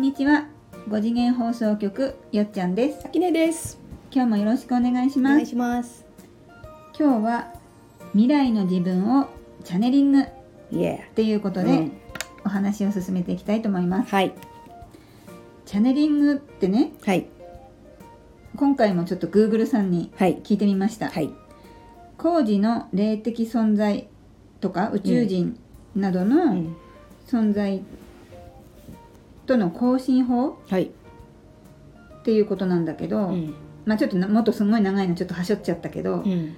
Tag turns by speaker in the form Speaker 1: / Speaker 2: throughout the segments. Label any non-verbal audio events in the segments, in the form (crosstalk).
Speaker 1: んにちは。5次元放送局よっちゃんです。
Speaker 2: さきねです。
Speaker 1: 今日もよろしくお願いし
Speaker 2: お願い
Speaker 1: ます
Speaker 2: します。
Speaker 1: 今日は未来の自分をチャネリングっていうこと
Speaker 2: ー。
Speaker 1: で、
Speaker 2: うん。
Speaker 1: お話を進めていきたいと思います。
Speaker 2: はい。
Speaker 1: チャネリングってね
Speaker 2: はい。
Speaker 1: 今回もちょっと Google さんに
Speaker 2: はい。
Speaker 1: 聞いてみました、
Speaker 2: はい。
Speaker 1: 工事の霊的存在とか宇宙人など
Speaker 2: う
Speaker 1: の
Speaker 2: ん。
Speaker 1: 存在との交信法
Speaker 2: はい。
Speaker 1: っていうことなんだけど、
Speaker 2: うん。
Speaker 1: まあちょっとなもっとすごい長いのちょっとはしょっちゃったけど、
Speaker 2: うん。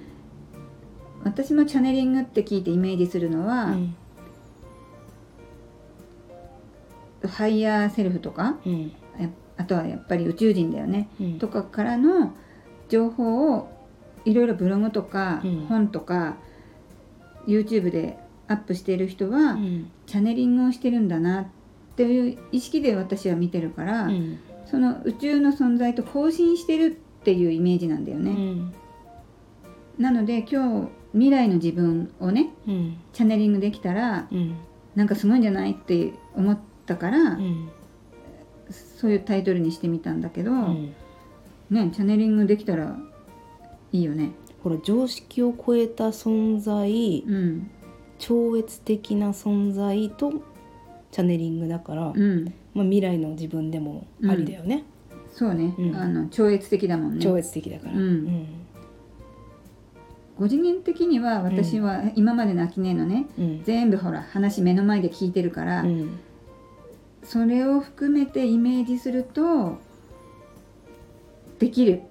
Speaker 1: 私もチャネリングって聞いてイメージするのは、
Speaker 2: うん。
Speaker 1: ハイヤーセルフとかあとはやっぱり宇宙人だよね、
Speaker 2: うん。
Speaker 1: とかからの情報をいろいろブログとか
Speaker 2: うん。
Speaker 1: 本とか、YouTube でアップしている人は、
Speaker 2: うん。
Speaker 1: チャネリングをしてるんだなっていう意識で私は見てるから、
Speaker 2: うん。
Speaker 1: その宇宙の存在と交信してるっていうイメージなんだよね、
Speaker 2: うん。
Speaker 1: なので今日未来の自分をね
Speaker 2: うん。
Speaker 1: チャネリングできたら
Speaker 2: うん。
Speaker 1: なんかすごいんじゃないって思ったから、
Speaker 2: うん。
Speaker 1: そういうタイトルにしてみたんだけど、
Speaker 2: うん。
Speaker 1: ねチャネリングできたらいいよね。
Speaker 2: ほら常識を超えた存在
Speaker 1: うん。
Speaker 2: 超越的な存在とチャネリングだから、
Speaker 1: うん。
Speaker 2: まあ、未来の自分でもありだよね、
Speaker 1: そうね、
Speaker 2: うん。
Speaker 1: あの超越的だもんね。
Speaker 2: 超越的だから、
Speaker 1: うん。5次元的には私は今までの秋音のね。
Speaker 2: うん。
Speaker 1: 全部ほら話目の前で聞いてるから、
Speaker 2: うん。
Speaker 1: それを含めてイメージするとできる。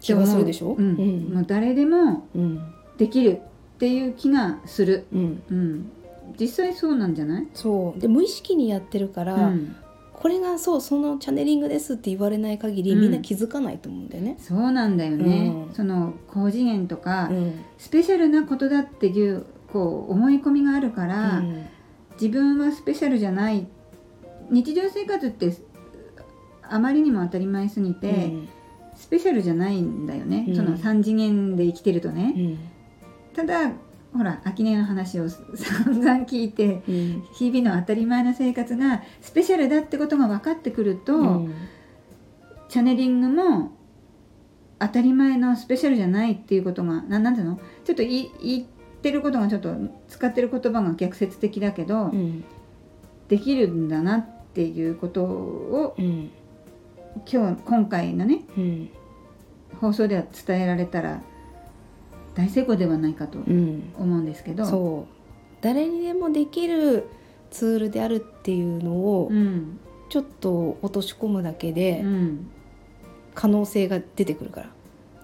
Speaker 2: 気がするでしょ？
Speaker 1: うん。
Speaker 2: うん。
Speaker 1: もう誰でも
Speaker 2: うん。
Speaker 1: できるっていう気がする、
Speaker 2: うん。
Speaker 1: うん、実際そうなんじゃない、
Speaker 2: そう。で無意識にやってるから、
Speaker 1: うん、
Speaker 2: これがそうそのチャネリングですって言われない限り、
Speaker 1: うん。
Speaker 2: みんな気づかないと思うんだよね。
Speaker 1: そうなんだよね、
Speaker 2: うん。
Speaker 1: その高次元とか、
Speaker 2: うん。
Speaker 1: スペシャルなことだっていうこう思い込みがあるから、
Speaker 2: うん。
Speaker 1: 自分はスペシャルじゃない。日常生活ってあまりにも当たり前すぎて、
Speaker 2: うん。
Speaker 1: スペシャルじゃないんだよね、
Speaker 2: うん。
Speaker 1: その3次元で生きてるとね、
Speaker 2: うん。
Speaker 1: ただほら秋音の話を散々聞いて
Speaker 2: うん。
Speaker 1: 日々の当たり前の生活がスペシャルだってことが分かってくると、
Speaker 2: うん。
Speaker 1: チャネリングも当たり前のスペシャルじゃないっていうことがななんていうの？ちょっと言い言ってることがちょっと使ってる言葉が逆説的だけど、
Speaker 2: うん。
Speaker 1: できるんだなっていうことを
Speaker 2: うん。
Speaker 1: 今日今回のね
Speaker 2: うん。
Speaker 1: 放送では伝えられたら大成功ではないかと
Speaker 2: うん。
Speaker 1: 思うんですけど。
Speaker 2: そう。誰にでもできるツールであるっていうのを
Speaker 1: うん。
Speaker 2: ちょっと落とし込むだけで
Speaker 1: うん。
Speaker 2: 可能性が出てくるから。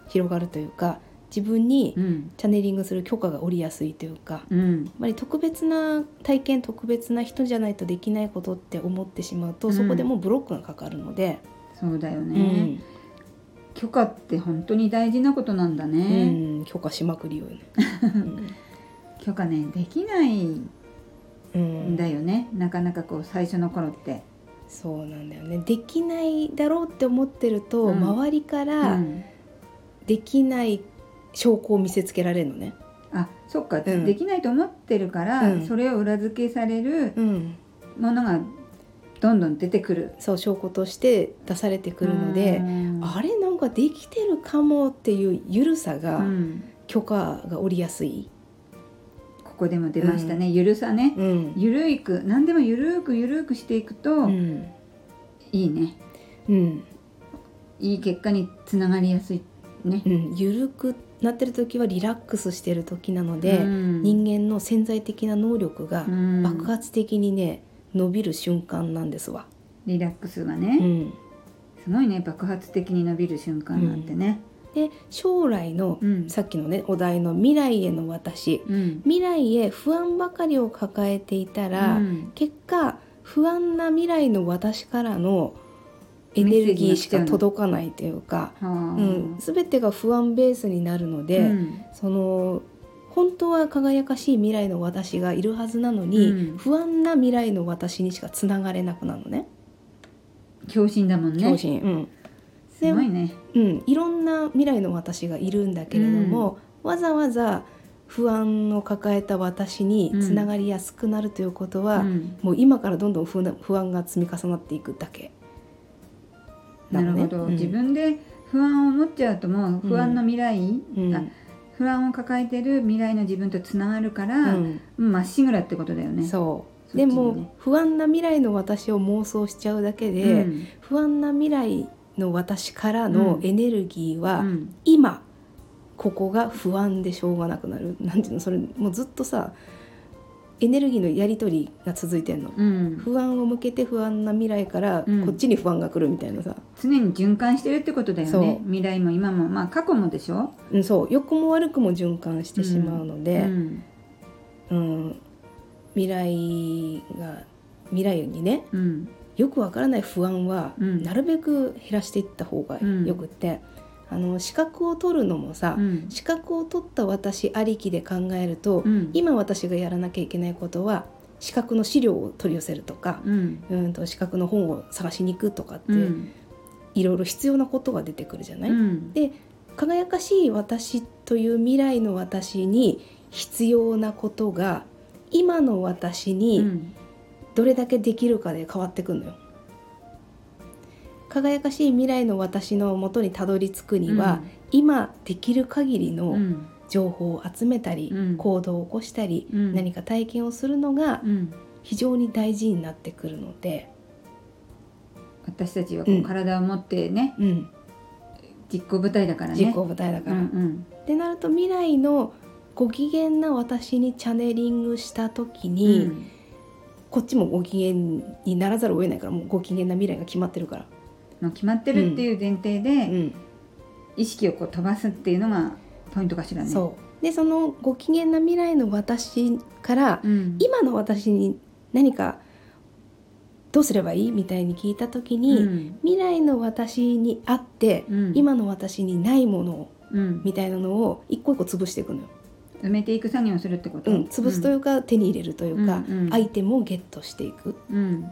Speaker 2: 広がるというか自分に
Speaker 1: うん。
Speaker 2: チャネリングする許可が下りやすいというか。
Speaker 1: うん。
Speaker 2: やっぱり特別な体験特別な人じゃないとできないことって思ってしまうと、
Speaker 1: うん。
Speaker 2: そこでもうブロックがかかるので、
Speaker 1: そうだよ
Speaker 2: う
Speaker 1: ね、
Speaker 2: ん
Speaker 1: 許可って本当に大事なことなんだ
Speaker 2: う
Speaker 1: ね、
Speaker 2: ん許可しまくりよね。(laughs)
Speaker 1: 許可ねできない
Speaker 2: うん
Speaker 1: だよね、なかなかこう最初の頃って、
Speaker 2: そうなんだよね。できないだろうって思ってると、
Speaker 1: うん。
Speaker 2: 周りか
Speaker 1: う
Speaker 2: ら
Speaker 1: ん。
Speaker 2: できない証拠を見せつけられるのね。
Speaker 1: あそっか、
Speaker 2: うん。
Speaker 1: できないと思ってるから、
Speaker 2: うん。
Speaker 1: それを裏付けされる
Speaker 2: うん、
Speaker 1: ものがどんどん出てくる。
Speaker 2: そう証拠として出されてくるので、
Speaker 1: うん。
Speaker 2: あれなんかできてるかもっていうゆるさ
Speaker 1: う
Speaker 2: が
Speaker 1: ん。
Speaker 2: 許可が下りやすい。
Speaker 1: ここでも出ましたね、ゆるさね、
Speaker 2: うん。
Speaker 1: ゆるいく何でもゆるくゆるくしていくと、
Speaker 2: うん。
Speaker 1: いいね。
Speaker 2: うん。
Speaker 1: いい結果につながりやすいね。
Speaker 2: う、ん、ゆるくなってる時はリラックスしてる時なので、
Speaker 1: うん。
Speaker 2: 人間の潜在的な能力が
Speaker 1: うん。
Speaker 2: 爆発的にね伸びる瞬間なんですわ。
Speaker 1: リラックスが
Speaker 2: う
Speaker 1: ね、
Speaker 2: ん、
Speaker 1: すごいね爆発的に伸びる瞬間なんてね、
Speaker 2: で将来の、
Speaker 1: うん。
Speaker 2: さっきのねお題の未来への私。
Speaker 1: うん。
Speaker 2: 未来へ不安ばかりを抱えていたら、
Speaker 1: うん。
Speaker 2: 結果不安な未来の私からのエネルギーしか届かないというか、
Speaker 1: はあ
Speaker 2: うん、全てが不安ベースになるので、
Speaker 1: うん。
Speaker 2: その本当は輝かしい未来の私がいるはずなのに、
Speaker 1: うん。
Speaker 2: 不安な未来の私にしかつながれなくなるのね。
Speaker 1: 強心だもんね。
Speaker 2: 強心、うん。
Speaker 1: すごいね。
Speaker 2: うん、いろんな未来の私がいるんだけれども、わざわざ不安を抱えた私につながりやすくなるということは、
Speaker 1: うん。
Speaker 2: もう今からどんどん不安が積み重なっていくだけ。
Speaker 1: なるほど、
Speaker 2: うん。
Speaker 1: 自分で不安を持っちゃうともう不安の未来、不安を抱えてる未来の自分とつながるから
Speaker 2: うん
Speaker 1: ま、っしぐらってことだよね。
Speaker 2: そうでも不安な未来の私を妄想しちゃうだけで、
Speaker 1: うん。
Speaker 2: 不安な未来の私からのエネルギーは、
Speaker 1: うん。
Speaker 2: 今ここが不安でしょうがなくなる。なんていうの？それもうずっとさエネルギーのやり取りが続いてんの。
Speaker 1: うん。
Speaker 2: 不安を向けて不安な未来から
Speaker 1: うん。
Speaker 2: こっちに不安が来るみたいなさ、
Speaker 1: 常に循環してるってことだよね。未来も今も。まあ過去もでしょ、
Speaker 2: うん、そう。良くも悪くも循環してしまうの
Speaker 1: う
Speaker 2: で、
Speaker 1: ん。
Speaker 2: うん未来が未来にね
Speaker 1: うん。
Speaker 2: よくわからない不安は、
Speaker 1: うん。
Speaker 2: なるべく減らしていった方がよくって、あの資格を取るのもさ、
Speaker 1: うん。
Speaker 2: 資格を取った私ありきで考えると、
Speaker 1: うん。
Speaker 2: 今私がやらなきゃいけないことは資格の資料を取り寄せるとか、
Speaker 1: うん。
Speaker 2: うんと資格の本を探しに行くとかって、
Speaker 1: うん。
Speaker 2: いろいろ必要なことが出てくるじゃない、
Speaker 1: うん。
Speaker 2: で輝かしい私という未来の私に必要なことが今の私
Speaker 1: う
Speaker 2: に
Speaker 1: ん。
Speaker 2: どれだけできるかで変わってくるのよ。輝かしい未来の私のもとにたどり着くには、今できる限り
Speaker 1: う
Speaker 2: の
Speaker 1: ん。
Speaker 2: 情報を集めたり、
Speaker 1: うん。
Speaker 2: 行動を起こしたり、
Speaker 1: うん。
Speaker 2: 何か体験をするのが
Speaker 1: うん。
Speaker 2: 非常に大事になってくるので、
Speaker 1: 私たちはこう体を持ってね、
Speaker 2: うん、
Speaker 1: 実行部隊だからね。
Speaker 2: 実行部隊だから。
Speaker 1: うんうん。
Speaker 2: ってなると未来のご機嫌な私にチャネリングした時
Speaker 1: う
Speaker 2: に、
Speaker 1: ん。
Speaker 2: こっちもご機嫌にならざるを得ないからもうご機嫌な未来が決まってるから。
Speaker 1: もう決まってるっていう前提
Speaker 2: う
Speaker 1: で
Speaker 2: ん。
Speaker 1: 意識をこう飛ばすっていうのがポイントかしらね。
Speaker 2: そう。でそのご機嫌な未来の私から、
Speaker 1: うん、
Speaker 2: 今の私に何かどうすればいい？みたいに聞いた時に、
Speaker 1: うん。
Speaker 2: 未来の私にあって、
Speaker 1: うん。
Speaker 2: 今の私にないもの
Speaker 1: うん、
Speaker 2: みたいなのを一個一個潰していくのよ。
Speaker 1: 埋めていく作業をするってこと、
Speaker 2: うん、潰すというか、手に入れるというか、
Speaker 1: うんうん。
Speaker 2: アイテムをゲットしていく。
Speaker 1: うん。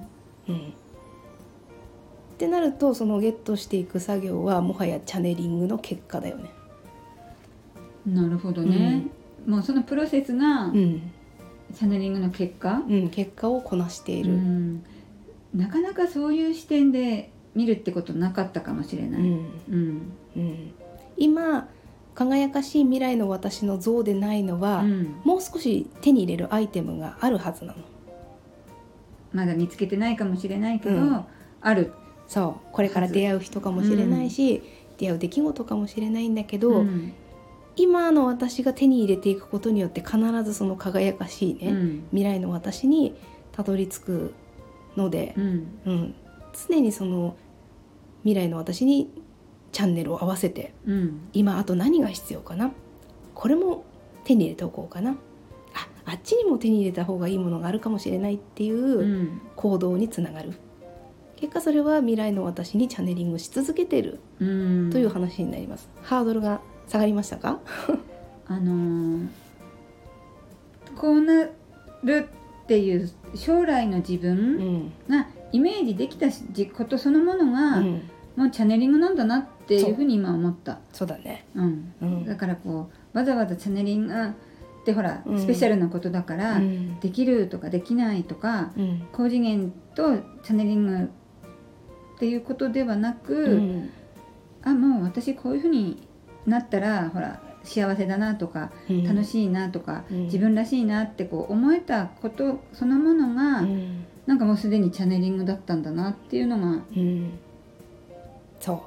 Speaker 2: うん。ってなるとそのゲットしていく作業はもはやチャネリングの結果だよね。
Speaker 1: なるほどね、もうそのプロセスが
Speaker 2: うん。
Speaker 1: チャネリングの結果、
Speaker 2: うん、結果をこなしている。
Speaker 1: うん。なかなかそういう視点で見るってことなかったかもしれない。
Speaker 2: うん。
Speaker 1: うん。
Speaker 2: うん。今輝かしい未来の私の像でないのは、
Speaker 1: うん。
Speaker 2: もう少し手に入れるアイテムがあるはずなの。
Speaker 1: まだ見つけてないかもしれないけど、
Speaker 2: うん。
Speaker 1: ある。
Speaker 2: そう。これから出会う人かもしれないし、出会う出来事かもしれないんだけど、
Speaker 1: うん。
Speaker 2: 今の私が手に入れていくことによって必ずその輝かしいね、
Speaker 1: うん。
Speaker 2: 未来の私にたどり着くので
Speaker 1: う、ん。
Speaker 2: うん。常にその未来の私にチャンネルを合わせて
Speaker 1: うん。
Speaker 2: 今あと何が必要かな？これも手に入れておこうかな？ああっちにも手に入れた方がいいものがあるかもしれないっていううん。行動につながる。結果それは未来の私にチャネリングし続けてる
Speaker 1: うん。
Speaker 2: という話になります、ハードルが下がりましたか？(laughs)
Speaker 1: あのーこうなるっていう将来の自
Speaker 2: う
Speaker 1: 分
Speaker 2: ん、
Speaker 1: がイメージできたしことそのもの
Speaker 2: う
Speaker 1: が、
Speaker 2: ん、
Speaker 1: もうチャネリングなんだなってい
Speaker 2: そう。
Speaker 1: うふうに今思った。
Speaker 2: そうだね。
Speaker 1: うん。
Speaker 2: うん。
Speaker 1: だからこうわざわざチャネリングってほら、
Speaker 2: うん。
Speaker 1: スペシャルなことだから、
Speaker 2: うん。
Speaker 1: できるとかできないとか
Speaker 2: うん。
Speaker 1: 高次元とチャネリングっていうことではなく、
Speaker 2: うん。
Speaker 1: あもう私こういうふうになったらほら幸せだなとか、
Speaker 2: うん。
Speaker 1: 楽しいなとか、
Speaker 2: うん。
Speaker 1: 自分らしいなってこう思えたことそのものが、
Speaker 2: うん。
Speaker 1: なんかもうすでにチャネリングだったんだなっていうのが、
Speaker 2: うん。そう。
Speaker 1: ね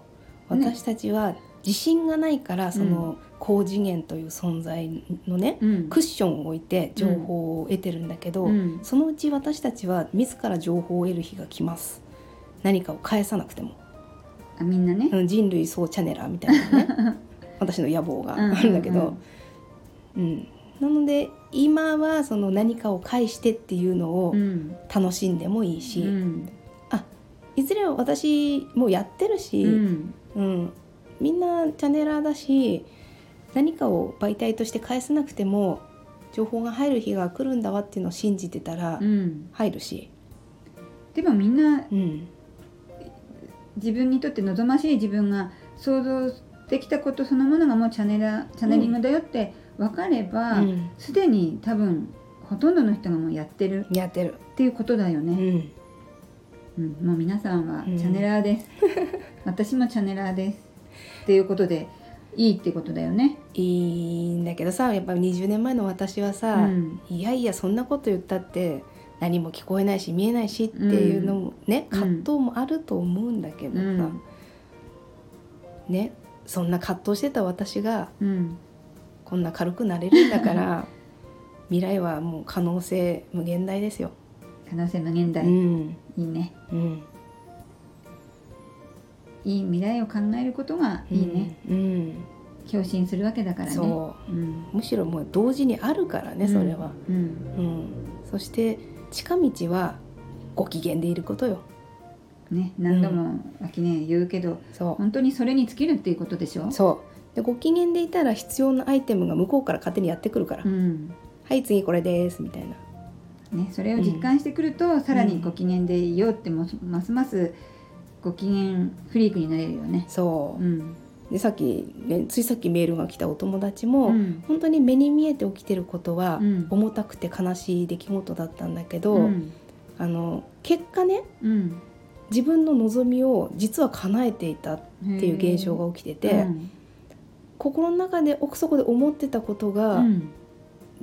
Speaker 2: 私たちは自信がないからその高次元という存在のね、
Speaker 1: うん。
Speaker 2: クッションを置いて情報を得てるんだけど、
Speaker 1: うん。
Speaker 2: そのうち私たちは自ら情報を得る日が来ます。何かを返さなくても、
Speaker 1: あみんなね、
Speaker 2: うん、人類総チャネラーみたいなね。(laughs) 私の野望があるんだけど、うん。なので今はその何かを返してっていうのを
Speaker 1: うん。
Speaker 2: 楽しんでもいいし、
Speaker 1: うん
Speaker 2: いずれは私もうやってるし、
Speaker 1: うん。
Speaker 2: うん、みんなチャネラーだし何かを媒体として返さなくても情報が入る日が来るんだわっていうのを信じてたら
Speaker 1: うん。
Speaker 2: 入るし、
Speaker 1: でもみんな
Speaker 2: うん。
Speaker 1: 自分にとって望ましい自分が想像できたことそのものがもうチャネラチャネリングだよって分かれば
Speaker 2: うん。
Speaker 1: すで、に多分ほとんどの人がもうやってる
Speaker 2: やってる、
Speaker 1: っていうことだよ
Speaker 2: う
Speaker 1: ね、
Speaker 2: ん、
Speaker 1: うんもう皆さんは
Speaker 2: うん。
Speaker 1: チャネラーです、(laughs) 私もチャネラーですっていうことでいいってことだよね。
Speaker 2: いいんだけどさやっぱり20年前の私はさ、
Speaker 1: うん。
Speaker 2: いやいやそんなこと言ったって何も聞こえないし見えないしっていうのもね、
Speaker 1: うん。
Speaker 2: 葛藤もあると思うんだけどさ、
Speaker 1: うん。
Speaker 2: ねそんな葛藤してた私が
Speaker 1: うん。
Speaker 2: こんな軽くなれるんだから (laughs) 未来はもう可能性無限大ですよ。
Speaker 1: 可能性無限大、
Speaker 2: うん
Speaker 1: いいね。
Speaker 2: うん。
Speaker 1: いい未来を考えることがいいね、
Speaker 2: うん。
Speaker 1: 共振するわけだからね、
Speaker 2: そう。
Speaker 1: ん、
Speaker 2: むしろもう同時にあるからねそれは、
Speaker 1: うん、
Speaker 2: うん。そして近道はご機嫌でいることよ。
Speaker 1: ね何度も秋ね言うけど
Speaker 2: そ
Speaker 1: 本当にそれに尽きるっていうことでしょ？
Speaker 2: うそう。でご機嫌でいたら必要なアイテムが向こうから勝手にやってくるから、
Speaker 1: うん。
Speaker 2: はい次これですみたいな
Speaker 1: ね、それを実感してくると、さらにご機嫌でいようってもますますご機嫌フリークになれるよね。
Speaker 2: そう。う、
Speaker 1: ん。
Speaker 2: でさっき、ね、ついさっきメールが来たお友達も、
Speaker 1: うん。
Speaker 2: 本当に目に見えて起きてることは
Speaker 1: うん。
Speaker 2: 重たくて悲しい出来事だったんだけど、
Speaker 1: うん。
Speaker 2: あの結果ね
Speaker 1: うん。
Speaker 2: 自分の望みを実は叶えていたっていう現象が起きてて、
Speaker 1: うん。
Speaker 2: 心の中で奥底で思ってたことが、
Speaker 1: うん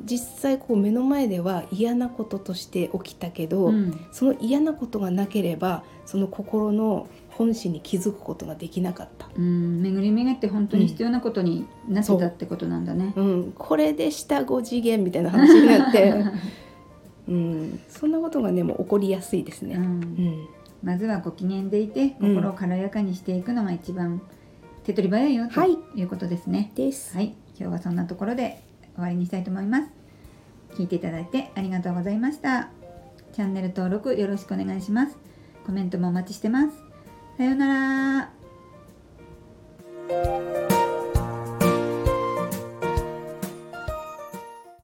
Speaker 2: 実際こう目の前では嫌なこととして起きたけど、
Speaker 1: うん。
Speaker 2: その嫌なことがなければその心の本心に気づくことができなかった。
Speaker 1: うん。巡り巡って本当に必要なことになってたってことなんだね。
Speaker 2: うん、これで下5次元みたいな話になって、(laughs) うん、そんなことがねもう起こりやすいですね。
Speaker 1: うん。
Speaker 2: うん、
Speaker 1: まずはご機嫌でいて
Speaker 2: うん。
Speaker 1: 心を軽やかにしていくのが一番手っ取り早いよと
Speaker 2: はい。
Speaker 1: いうことですね。
Speaker 2: です。
Speaker 1: はい、今日はそんなところで終わりにしたいと思います。聞いていただいてありがとうございました。チャンネル登録よろしくお願いします。コメントもお待ちしてます。さようなら。